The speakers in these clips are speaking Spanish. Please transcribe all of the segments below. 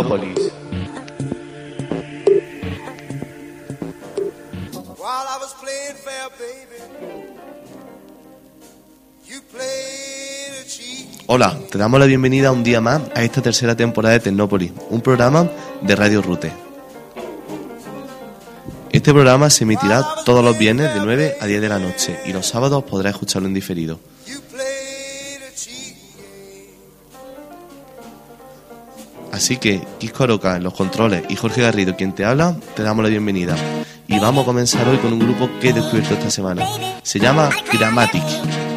Tecnópolis. Hola, te damos la bienvenida un día más a esta tercera temporada de Tecnópolis, un programa de Radio Rute. Este programa se emitirá todos los viernes de 9 a 10 de la noche y los sábados podrás escucharlo en diferido. Así que Kiko Aroca en los controles y Jorge Garrido quien te habla, te damos la bienvenida. Y vamos a comenzar hoy con un grupo que he descubierto esta semana. Se llama Grammatic.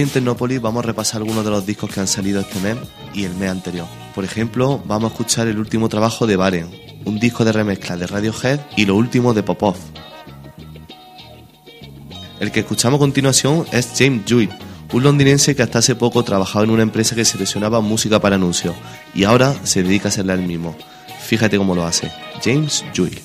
En Tecnópolis vamos a repasar algunos de los discos que han salido este mes y el mes anterior. Por ejemplo, vamos a escuchar el último trabajo de Baren, un disco de remezcla de Radiohead y lo último de Popov. El que escuchamos a continuación es James Juil, un londinense que hasta hace poco trabajaba en una empresa que seleccionaba música para anuncios y ahora se dedica a hacerla él mismo. Fíjate cómo lo hace. James Juil.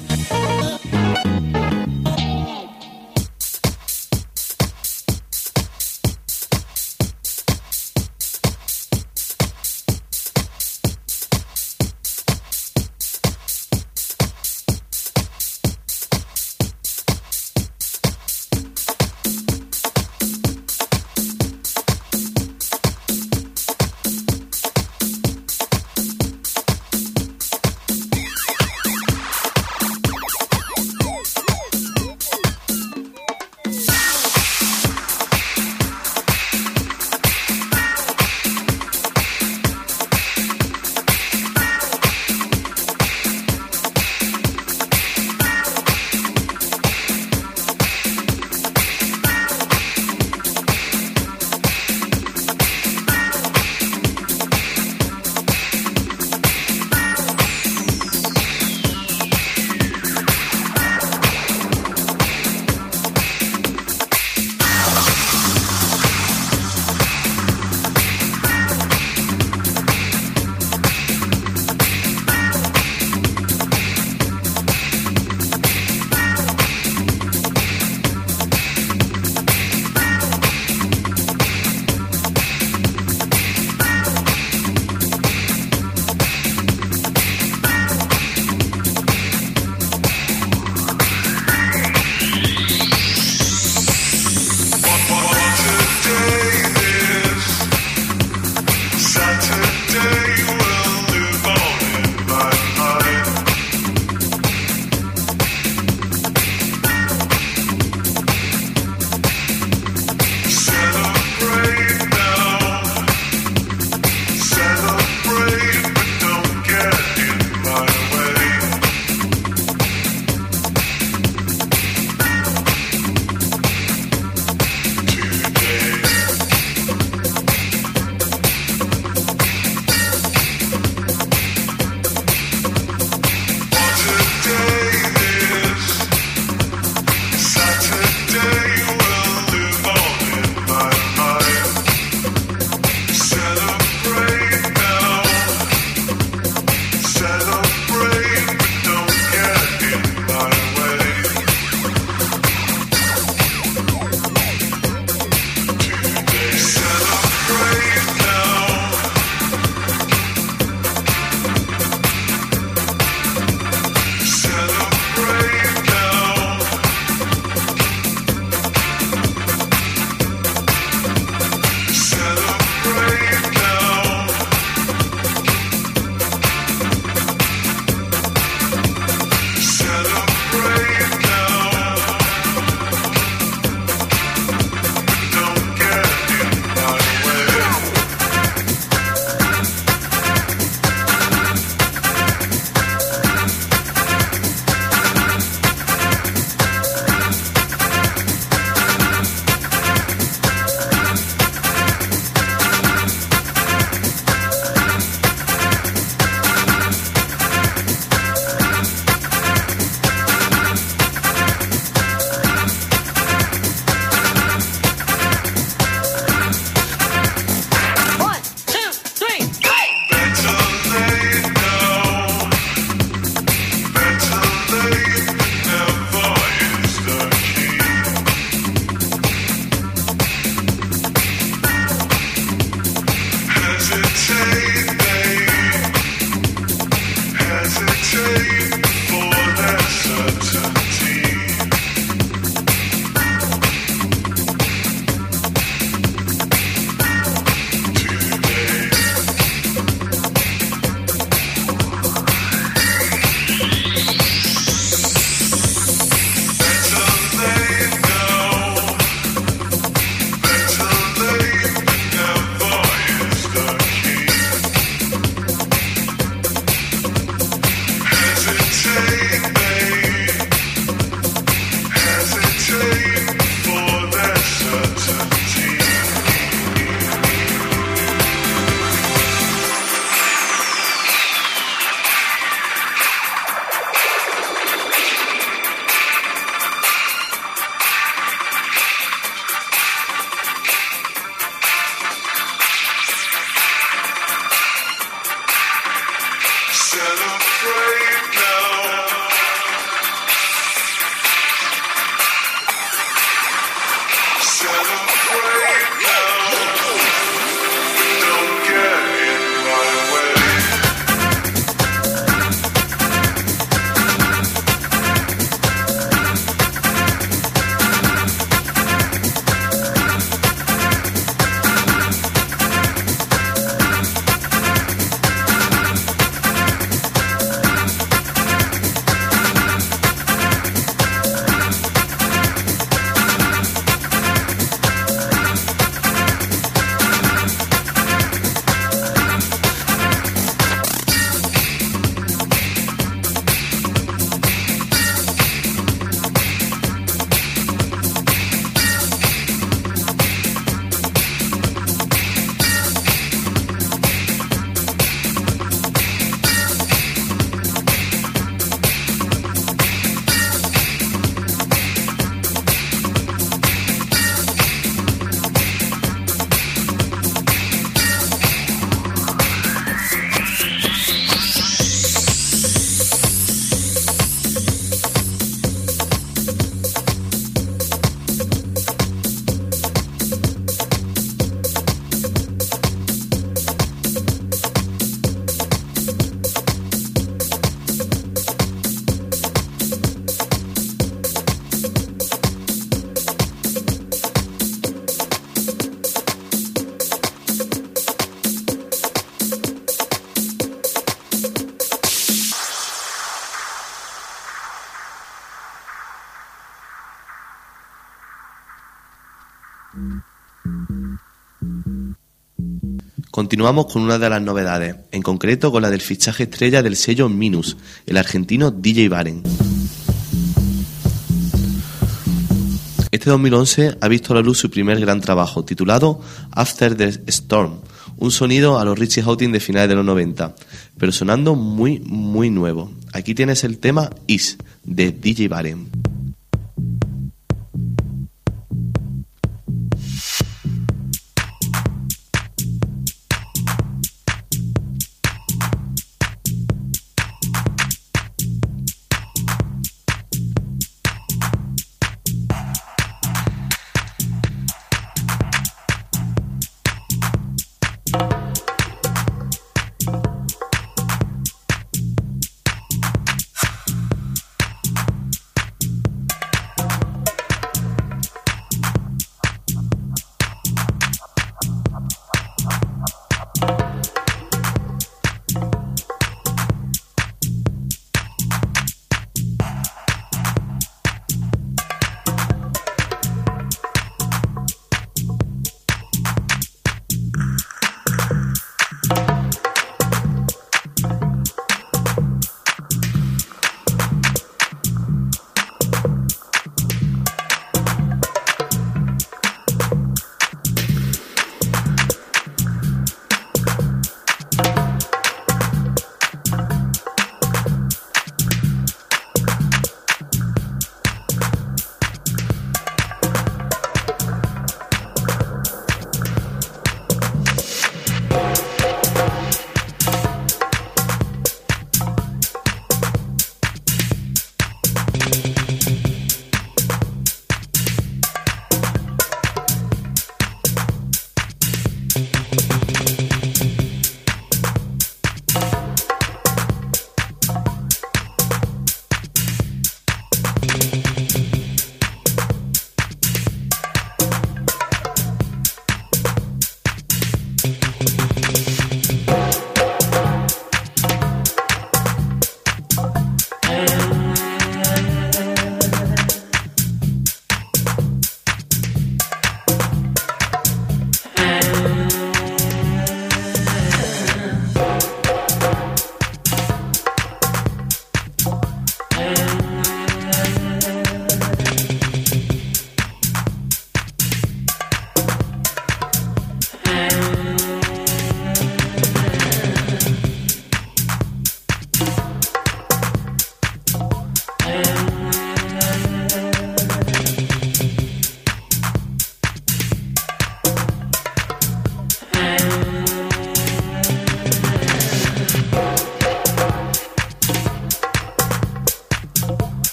Continuamos con una de las novedades, en concreto con la del fichaje estrella del sello Minus, el argentino DJ Baren. Este 2011 ha visto a la luz su primer gran trabajo, titulado After the Storm, un sonido a los Richie Houghton de finales de los 90, pero sonando muy, muy nuevo. Aquí tienes el tema Is, de DJ Baren.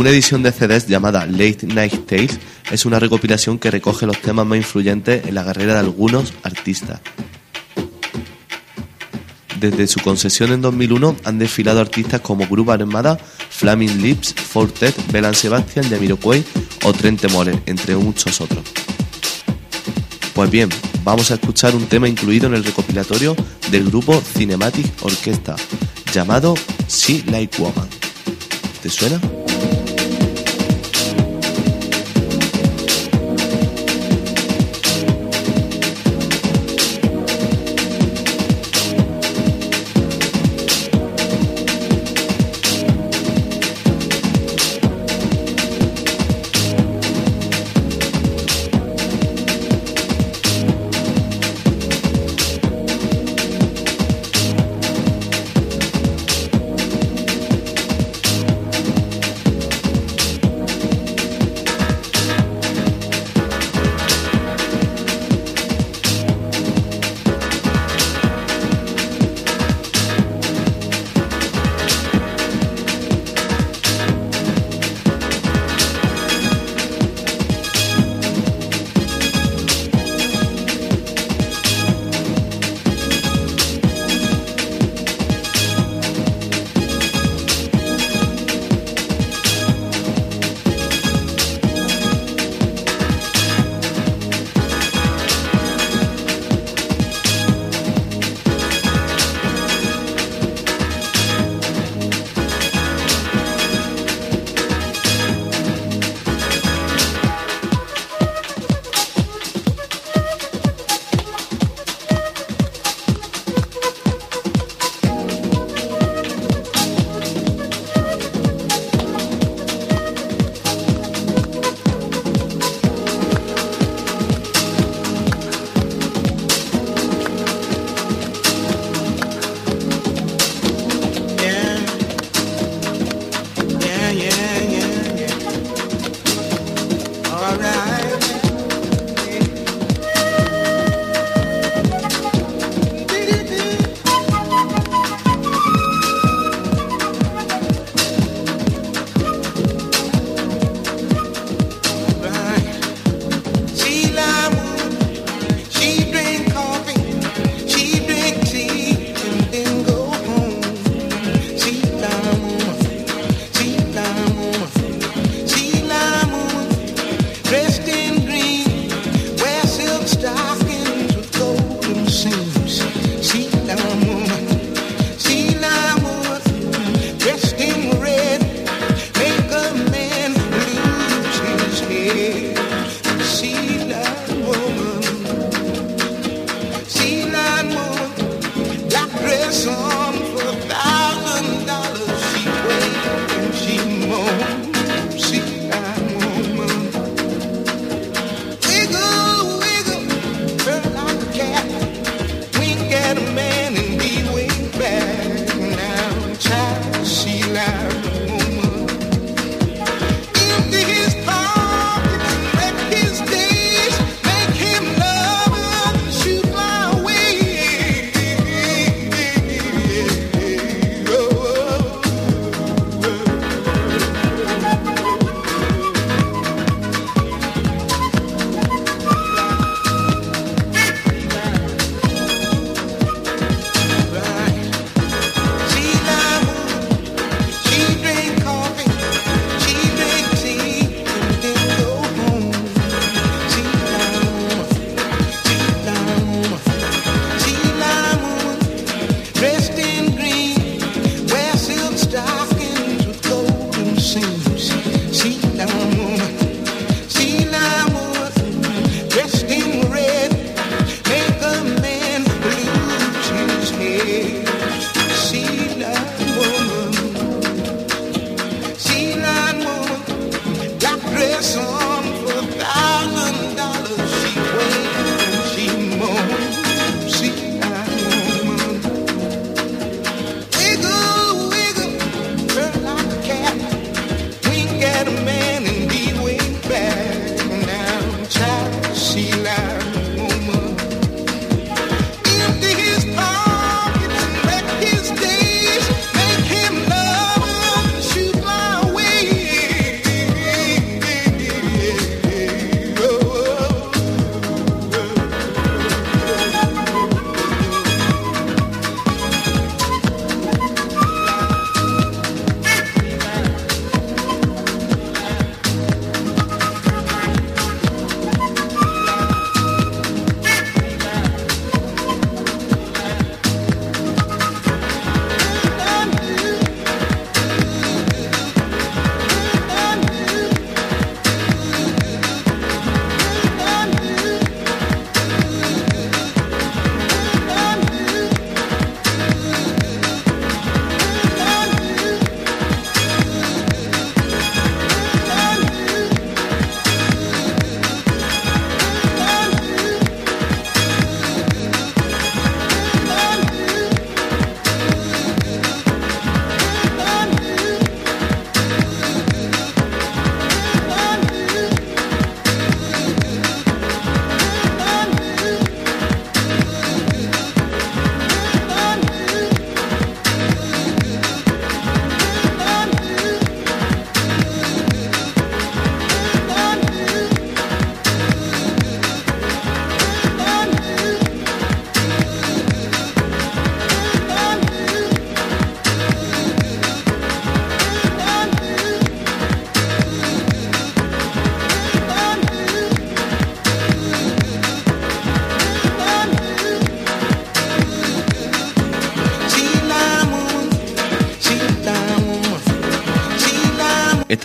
Una edición de CDs llamada Late Night Tales es una recopilación que recoge los temas más influyentes en la carrera de algunos artistas. Desde su concesión en 2001 han desfilado artistas como Grupo Armada, Flaming Lips, Fortet, Belan Sebastian, Yamiroquai o Trent More, entre muchos otros. Pues bien, vamos a escuchar un tema incluido en el recopilatorio del grupo Cinematic Orchestra, llamado See Like Woman. ¿Te suena?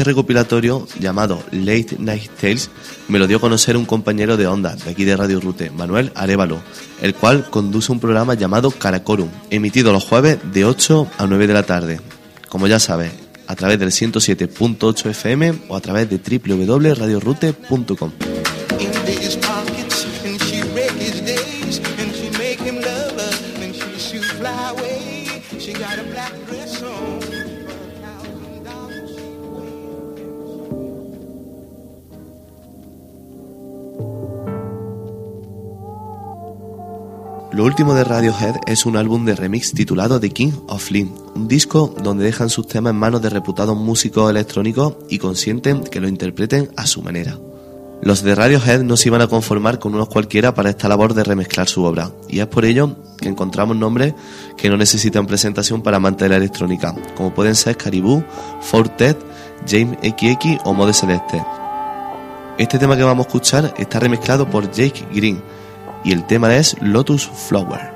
Recopilatorio, llamado Late Night Tales, me lo dio a conocer un compañero de onda de aquí de Radio Rute, Manuel Arevalo, el cual conduce un programa llamado Caracorum, emitido los jueves de 8 a 9 de la tarde. Como ya sabes, a través del 107.8 FM o a través de www.radiorute.com. Lo último de Radiohead es un álbum de remix titulado The King of Lean, un disco donde dejan sus temas en manos de reputados músicos electrónicos y consienten que lo interpreten a su manera. Los de Radiohead no se iban a conformar con unos cualquiera para esta labor de remezclar su obra, y es por ello que encontramos nombres que no necesitan presentación para amantes de la electrónica, como pueden ser Caribou, Fortet, James XX o Mode Celeste. Este tema que vamos a escuchar está remezclado por Jake Green, y el tema es Lotus Flower.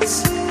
dance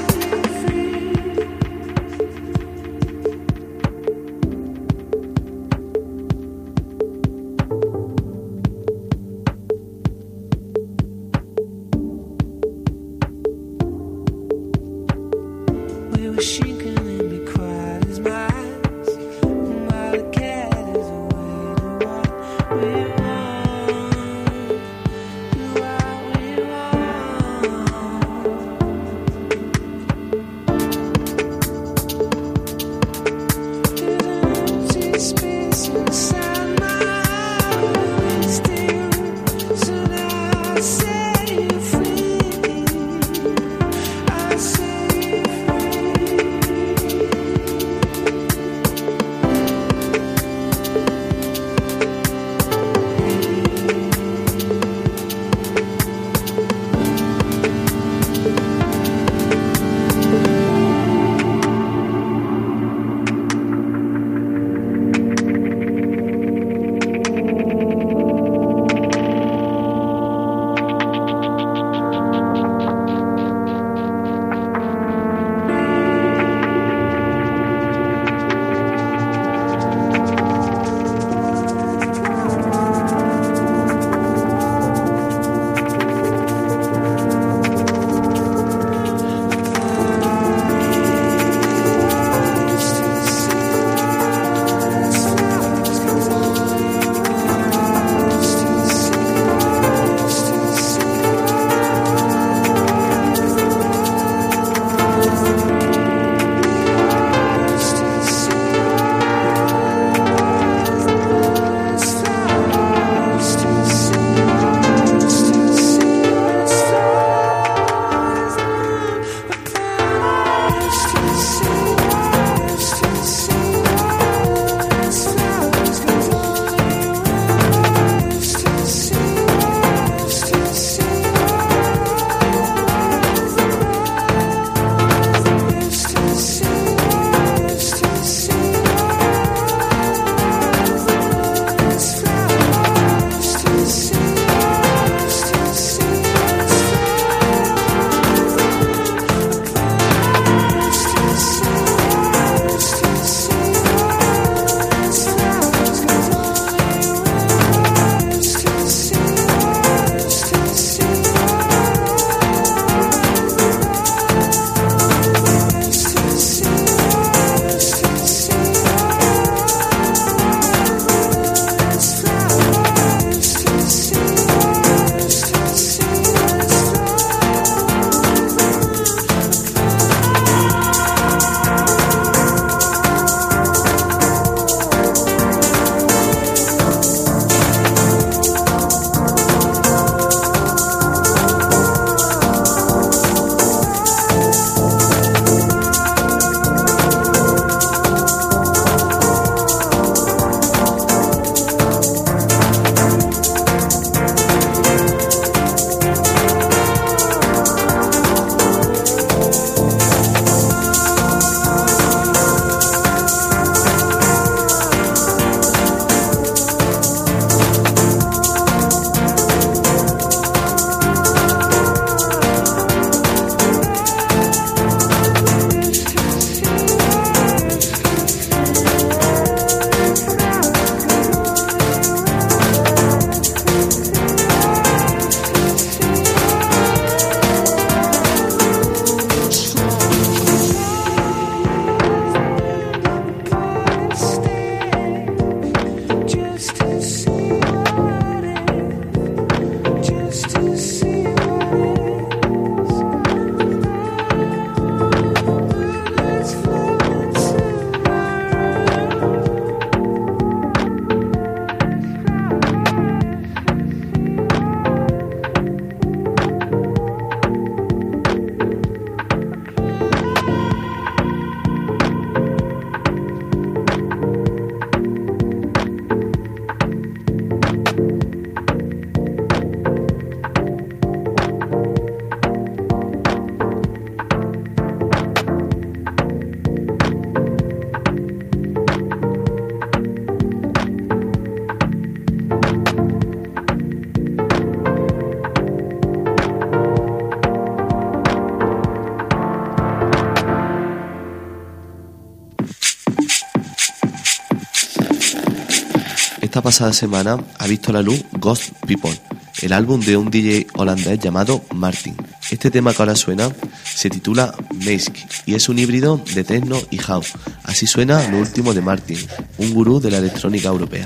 pasada semana ha visto la luz Ghost People, el álbum de un DJ holandés llamado Martin. Este tema que ahora suena se titula Mask y es un híbrido de techno y house. Así suena lo último de Martin, un gurú de la electrónica europea.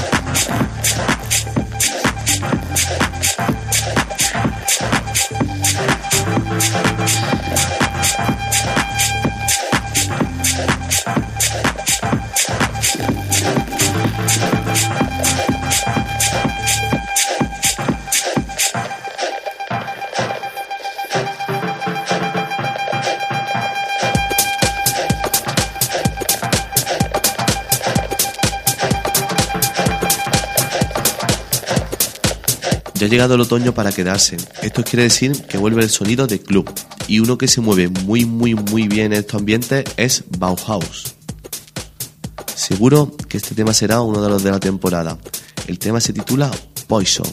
llegado el otoño para quedarse. Esto quiere decir que vuelve el sonido de club. Y uno que se mueve muy muy muy bien en estos ambientes es Bauhaus. Seguro que este tema será uno de los de la temporada. El tema se titula Poison.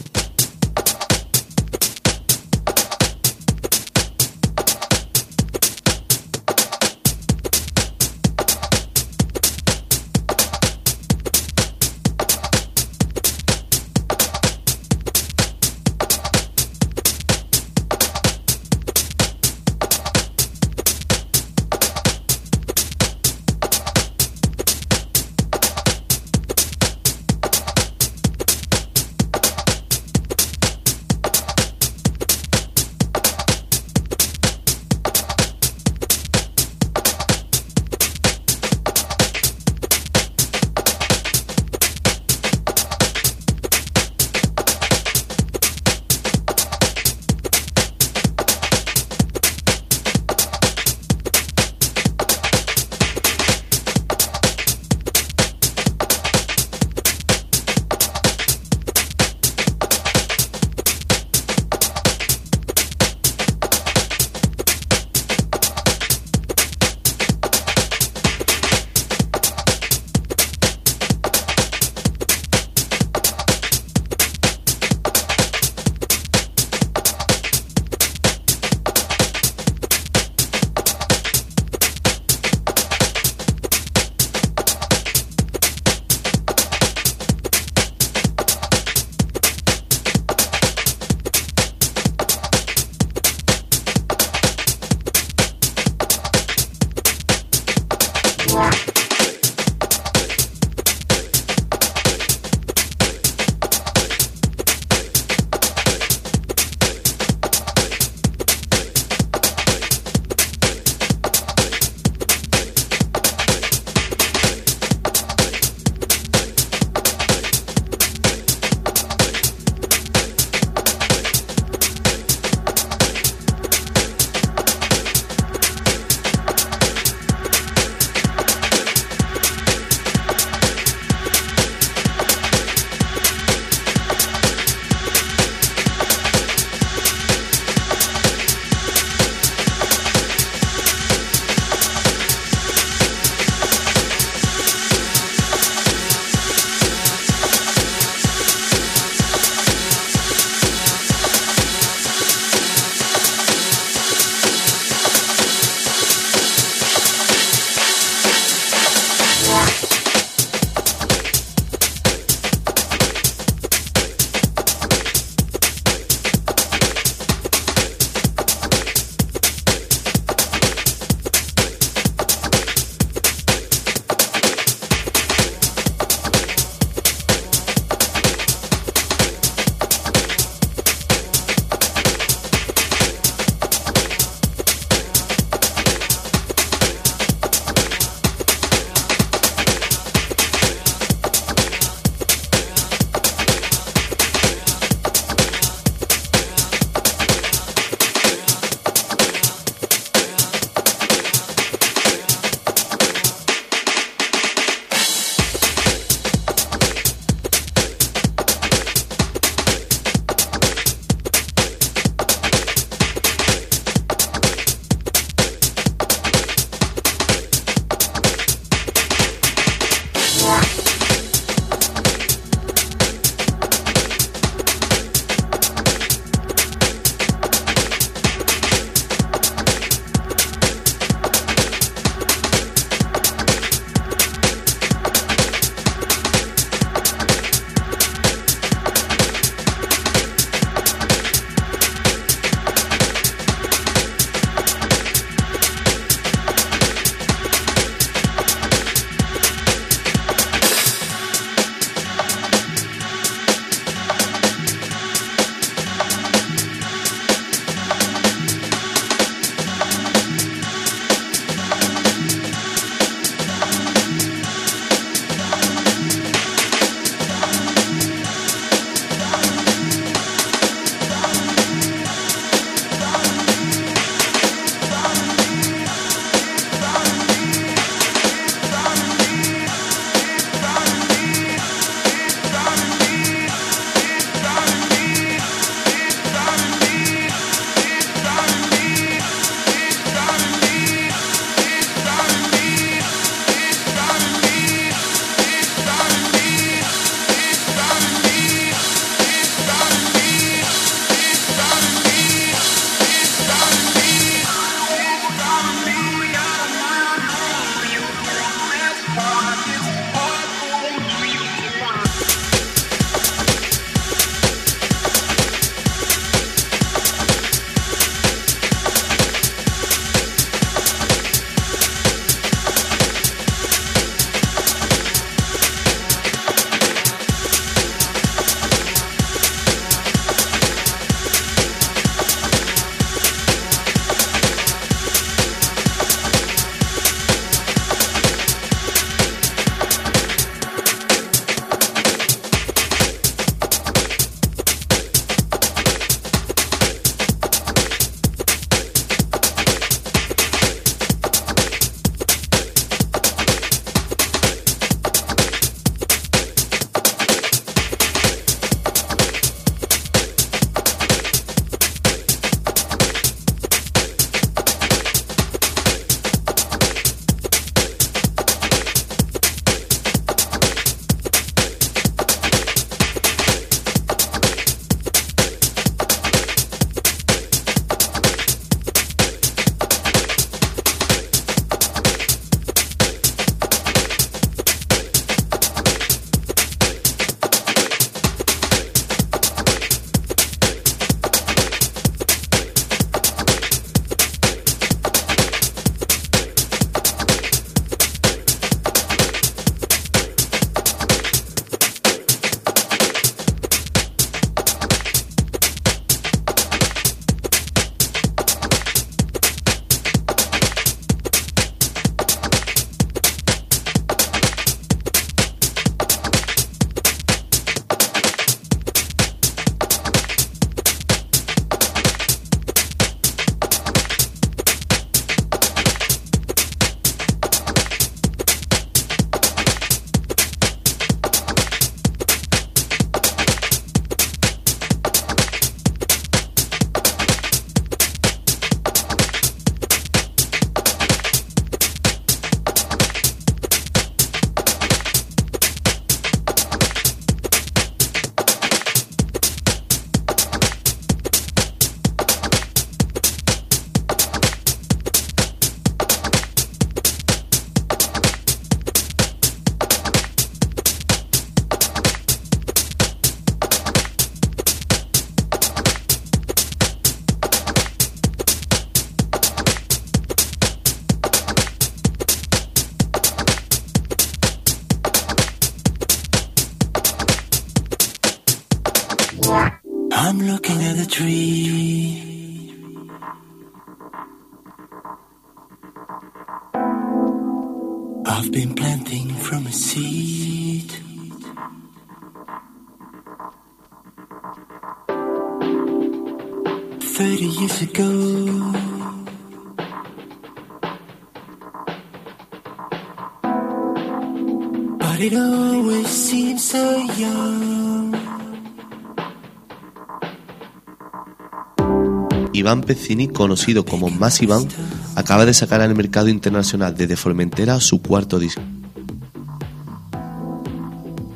Iván Pezzini, conocido como Más Iván, acaba de sacar al mercado internacional desde Formentera su cuarto disco.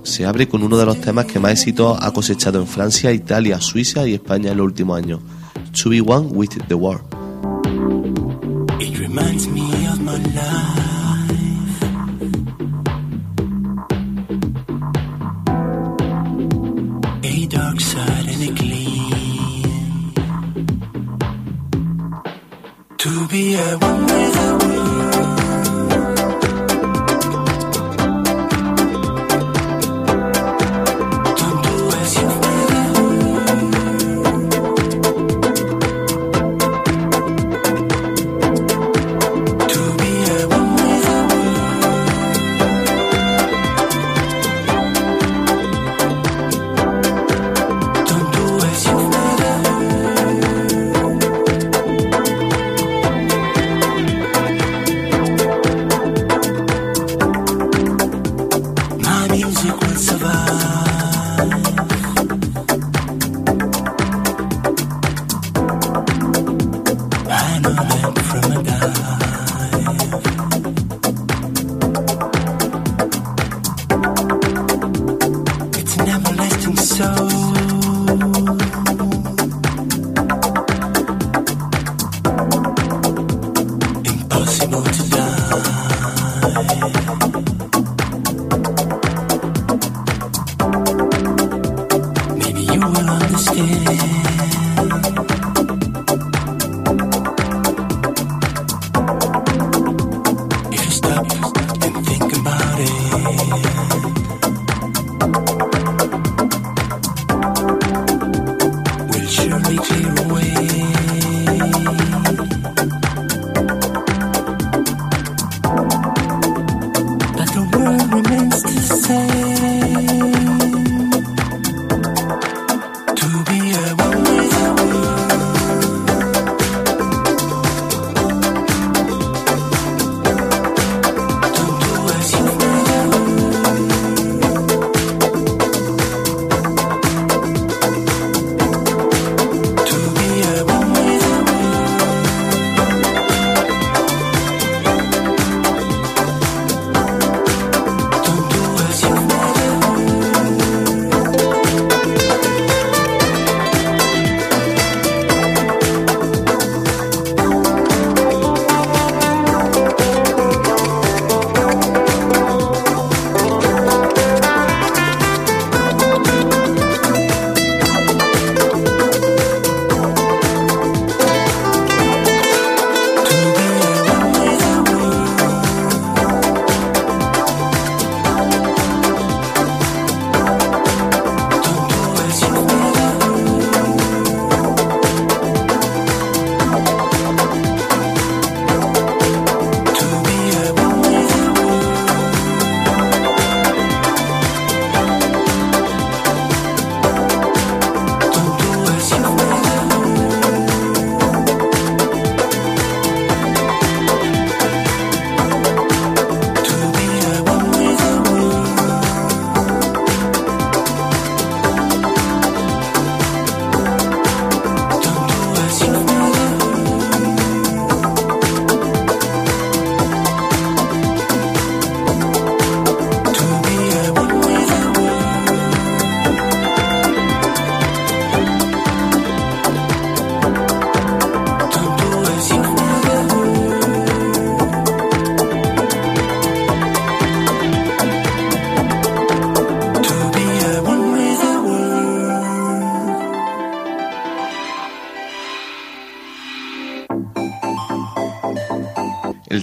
Se abre con uno de los temas que más éxito ha cosechado en Francia, Italia, Suiza y España en los últimos años, To Be One With The World.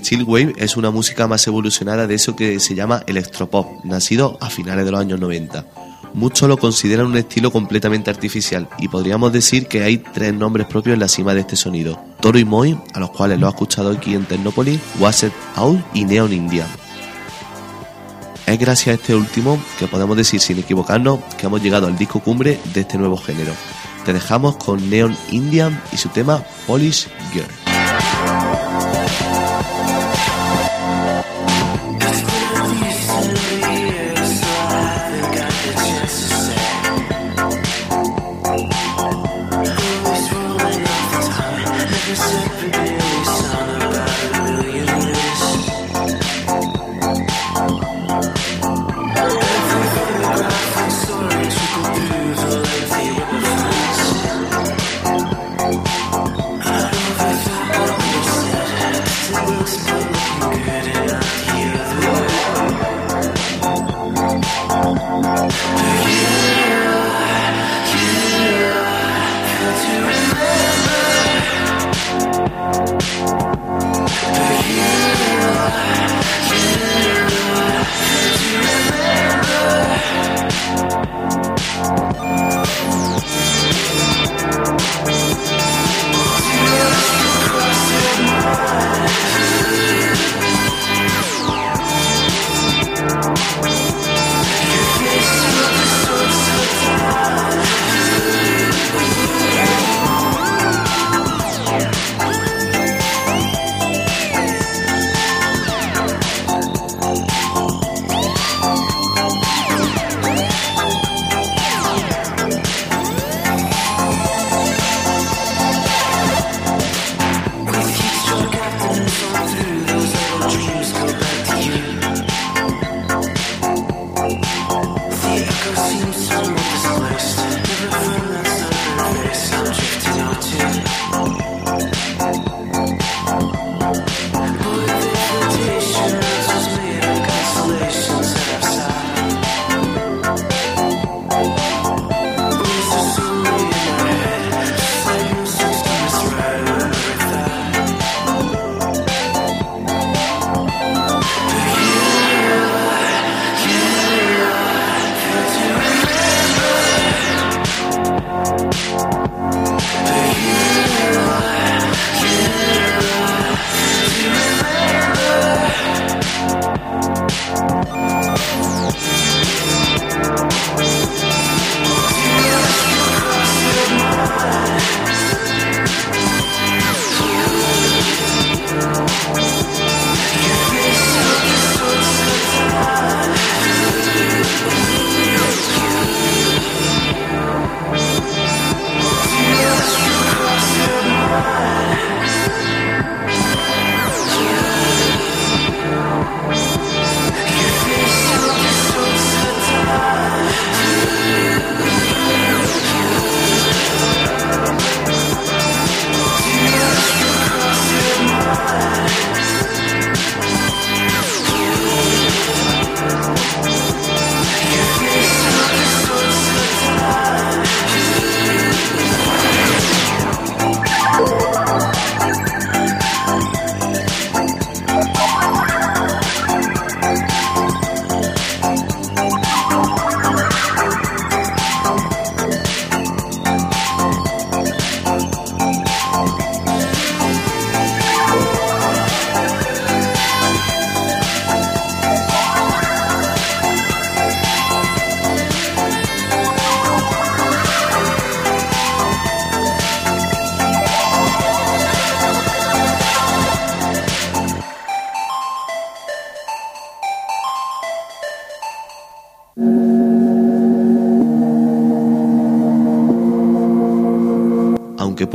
Chillwave es una música más evolucionada de eso que se llama electropop, nacido a finales de los años 90. Muchos lo consideran un estilo completamente artificial y podríamos decir que hay tres nombres propios en la cima de este sonido: Toro y Moi, a los cuales lo ha escuchado aquí en Tecnópolis, Wasset Out y Neon India. Es gracias a este último que podemos decir sin equivocarnos que hemos llegado al disco cumbre de este nuevo género. Te dejamos con Neon India y su tema Polish Girl.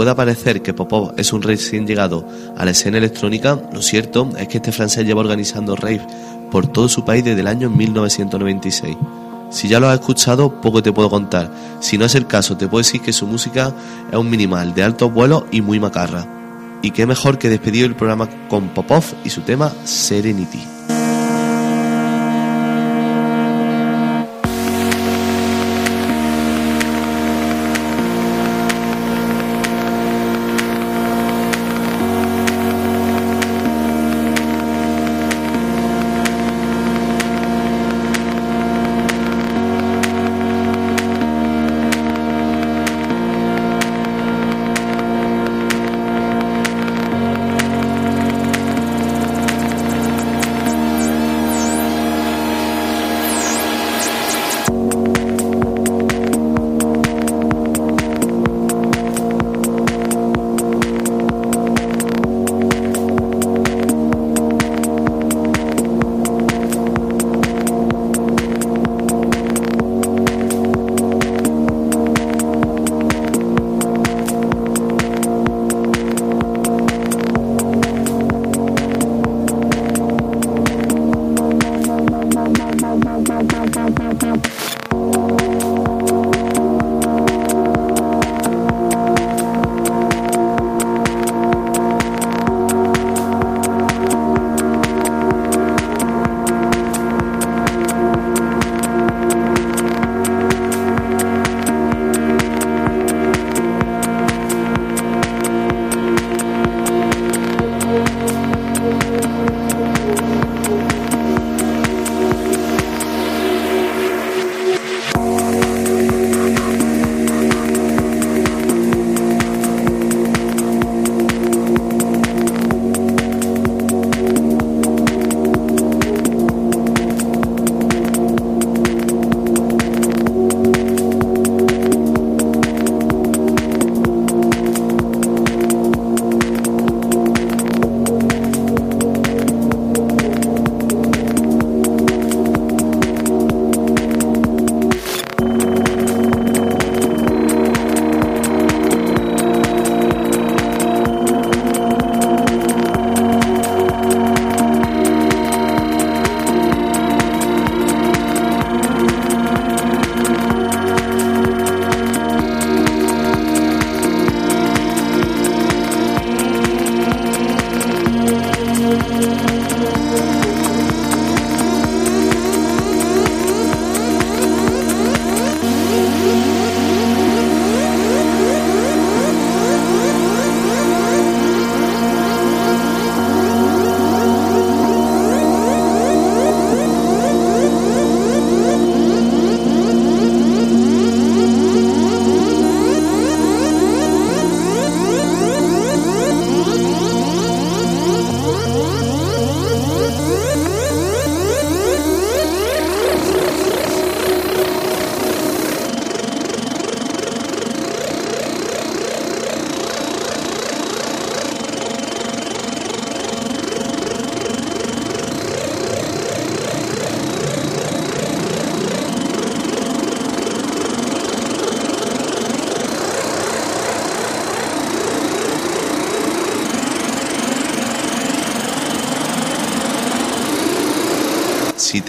Pueda parecer que Popov es un recién llegado a la escena electrónica, lo cierto es que este francés lleva organizando rave por todo su país desde el año 1996. Si ya lo has escuchado, poco te puedo contar. Si no es el caso, te puedo decir que su música es un minimal de altos vuelos y muy macarra. Y qué mejor que despedir el programa con Popov y su tema Serenity.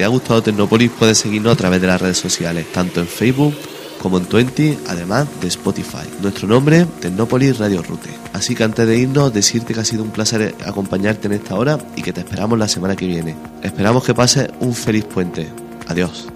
Ha gustado Tecnopolis puedes seguirnos a través de las redes sociales, tanto en Facebook como en Twenty, además de Spotify. Nuestro nombre, Tecnopolis Radio Rute. Así que antes de irnos, decirte que ha sido un placer acompañarte en esta hora y que te esperamos la semana que viene. Esperamos que pases un feliz puente. Adiós.